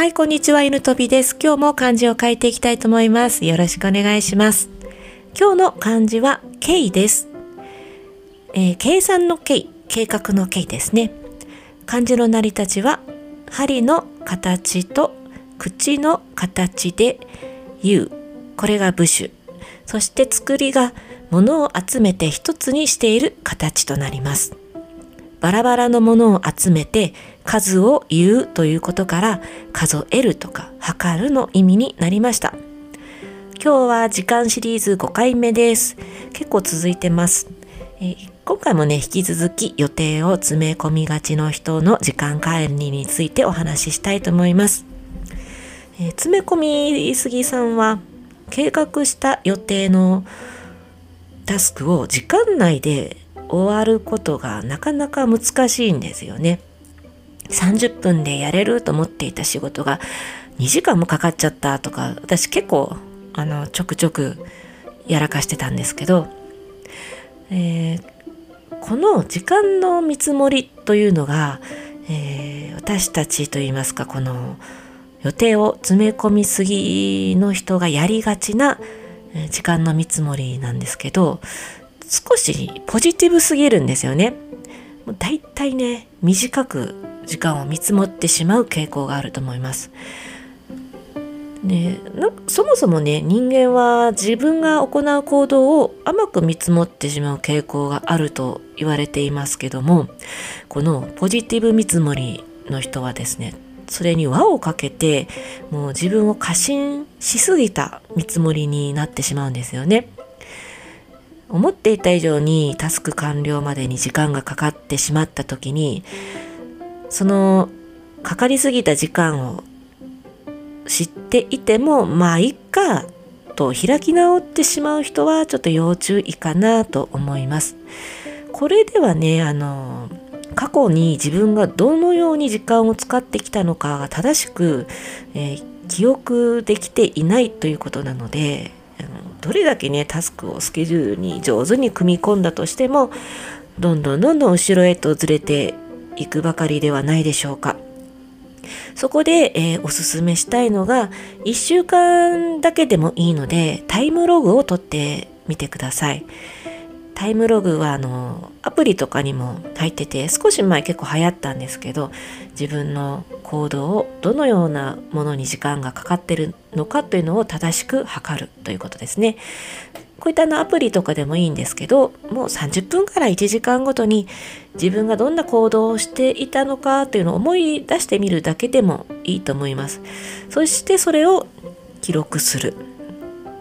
はい、こんにちは、犬飛びです。今日も漢字を書いていきたいと思います。よろしくお願いします。今日の漢字は、計です。えー計算の計、計画の計ですね。漢字の成り立ちは、針の形と口の形で言う。これが部首。そして作りが物を集めて一つにしている形となります。バラバラのものを集めて数を言うということから数えるとか測るの意味になりました。今日は時間シリーズ5回目です。結構続いてます。えー今回もね、引き続き予定を詰め込みがちの人の時間管理についてお話ししたいと思います。えー詰め込みすぎさんは計画した予定のタスクを時間内で終わることがなかなか難しいんですよね。30分でやれると思っていた仕事が2時間もかかっちゃったとか私結構あのちょくちょくやらかしてたんですけど、えーこの時間の見積もりというのが、えー私たちといいますかこの予定を詰め込みすぎの人がやりがちな時間の見積もりなんですけど少しポジティブすぎるんですよね。もうだいたいね短く時間を見積もってしまう傾向があると思います。ね、なそもそもね人間は自分が行う行動を甘く見積もってしまう傾向があると言われていますけどもこのポジティブ見積もりの人はですねそれに輪をかけてもう自分を過信しすぎた見積もりになってしまうんですよね。思っていた以上にタスク完了までに時間がかかってしまった時にそのかかりすぎた時間を知っていてもまあいっかと開き直ってしまう人はちょっと要注意かなと思います。これではねあの過去に自分がどのように時間を使ってきたのかが正しく、えー記憶できていないということなのでどれだけねタスクをスケジュールに上手に組み込んだとしてもどんどんどんどん後ろへとずれていくばかりではないでしょうか。そこで、えーおすすめしたいのが1週間だけでもいいのでタイムログを取ってみてください。タイムログはあのアプリとかにも入ってて少し前結構流行ったんですけど自分の行動をどのようなものに時間がかかってるのかというのを正しく測るということですね。こういったのアプリとかでもいいんですけどもう30分から1時間ごとに自分がどんな行動をしていたのかというのを思い出してみるだけでもいいと思います。そしてそれを記録する。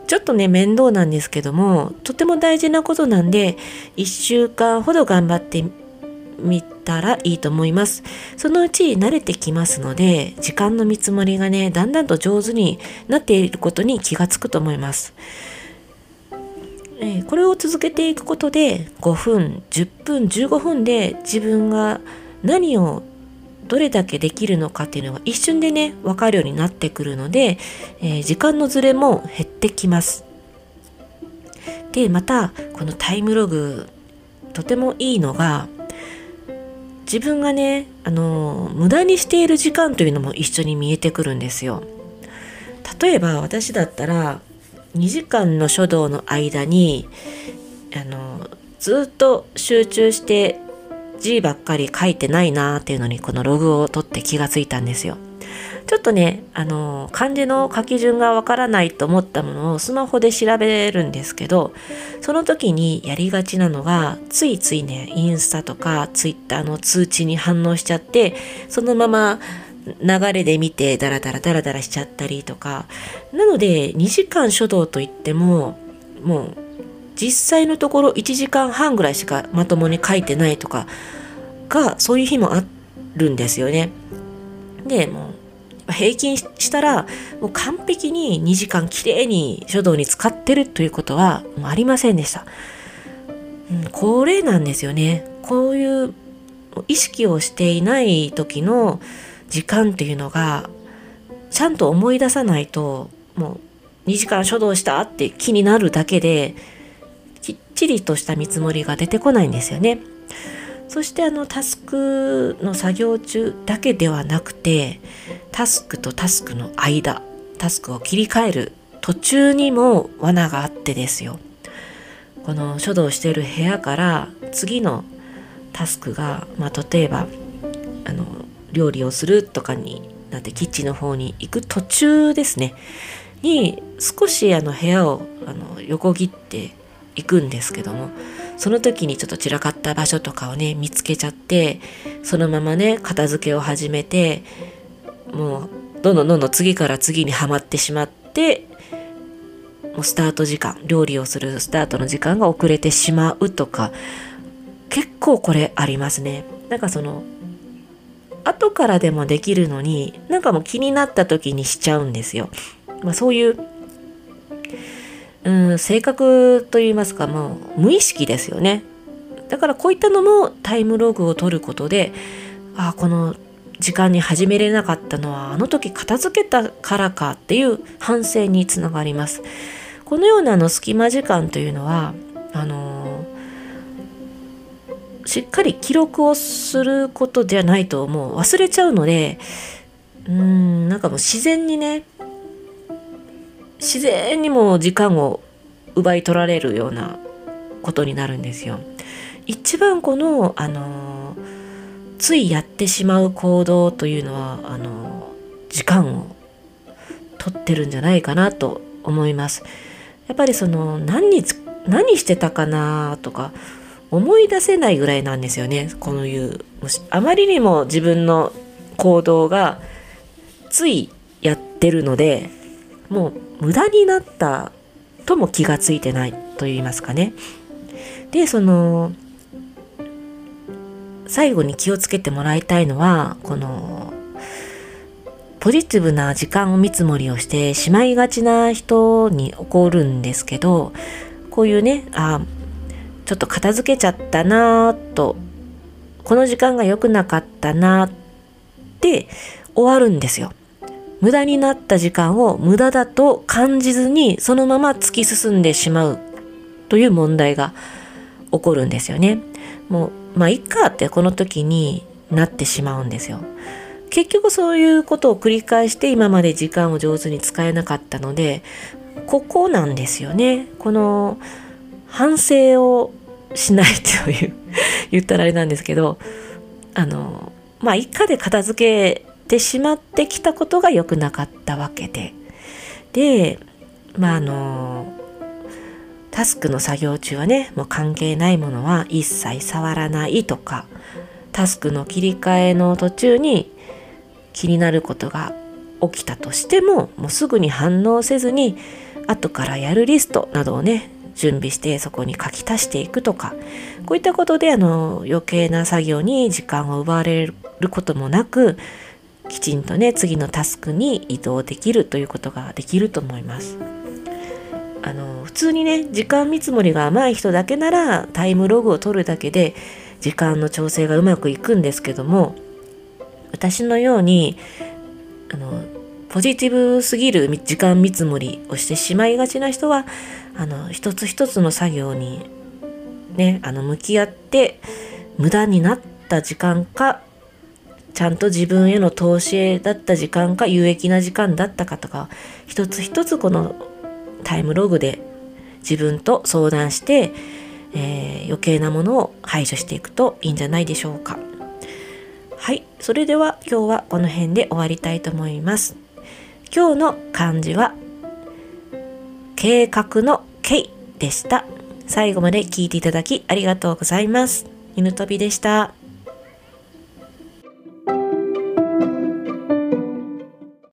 ちょっとね面倒なんですけどもとても大事なことなんで1週間ほど頑張ってみたらいいと思います。そのうち慣れてきますので時間の見積もりがねだんだんと上手になっていることに気がつくと思います。えこれを続けていくことで5分10分15分で自分が何をどれだけできるのかっていうのが一瞬でね分かるようになってくるので、えー時間のずれも減ってきます。でまたこのタイムログとてもいいのが自分がねあの無駄にしている時間というのも一緒に見えてくるんですよ。例えば私だったら2時間の書道の間にあのずっと集中して字ばっかり書いてないなーっていうのにこのログを取って気がついたんですよ。ちょっとね、あの漢字の書き順がわからないと思ったものをスマホで調べるんですけど、その時にやりがちなのが、ついついね、インスタとかツイッターの通知に反応しちゃって、そのまま流れで見てダラダラダラダラしちゃったりとか。なので、2時間書道といっても、もう実際のところ1時間半ぐらいしかまともに書いてないとかがそういう日もあるんですよね。でもう平均したらもう完璧に2時間きれいに書道に使ってるということはありませんでした。うん、これなんですよね。こういう意識をしていない時の時間っていうのがちゃんと思い出さないともう2時間書道したって気になるだけできっちりとした見積もりが出てこないんですよね。そしてあのタスクの作業中だけではなくてタスクとタスクの間タスクを切り替える途中にも罠があってですよ。この書道している部屋から次のタスクが、まあ、例えばあの料理をするとかになってキッチンの方に行く途中ですね。に少しあの部屋をあの横切っていくんですけどもその時にちょっと散らかった場所とかをね見つけちゃってそのままね片付けを始めてもうどんどんどんどん次から次にはまってしまってもうスタート時間料理をするスタートの時間が遅れてしまうとか結構これありますねなんかその後からでもできるのになんかもう気になった時にしちゃうんですよ。まあ、そういう、うん、性格といいますかもう無意識ですよね。だからこういったのもタイムログを取ることでああこの時間に始めれなかったのはあの時片付けたからかっていう反省につながります。このようなの隙間時間というのはあのしっかり記録をすることじゃないともう忘れちゃうのでうーんなんかもう自然にね自然にも時間を奪い取られるようなことになるんですよ。一番このあのついやってしまう行動というのはあの時間を取ってるんじゃないかなと思います。やっぱりその何につ何してたかなとか思い出せないぐらいなんですよねこのいうあまりにも自分の行動がついやってるのでもう無駄になったとも気がついてないと言いますかねでその最後に気をつけてもらいたいのはこのポジティブな時間を見積もりをしてしまいがちな人に起こるんですけどこういうねあちょっと片付けちゃったなとこの時間が良くなかったなって終わるんですよ。無駄になった時間を無駄だと感じずにそのまま突き進んでしまうという問題が起こるんですよね。もうまあいっかってこの時になってしまうんですよ。結局そういうことを繰り返して今まで時間を上手に使えなかったのでここなんですよね。この反省をしないという 言ったらあれなんですけどあのまあ一家で片付けてしまってきたことが良くなかったわけで。でまああのタスクの作業中はねもう関係ないものは一切触らないとかタスクの切り替えの途中に気になることが起きたとしてももうすぐに反応せずに後からやるリストなどをね準備してそこに書き足していくとかこういったことであの余計な作業に時間を奪われることもなくきちんとね次のタスクに移動できるということができると思います。あの普通にね時間見積もりが甘い人だけならタイムログを取るだけで時間の調整がうまくいくんですけども私のようにあのポジティブすぎる時間見積もりをしてしまいがちな人はあの一つ一つの作業にねあの向き合って無駄になった時間かちゃんと自分への投資だった時間か有益な時間だったかとか一つ一つこのタイムログで自分と相談して、えー、余計なものを排除していくといいんじゃないでしょうか。はい、それでは今日はこの辺で終わりたいと思います。今日の漢字は計画の計でした。最後まで聞いていただきありがとうございます。犬飛びでした。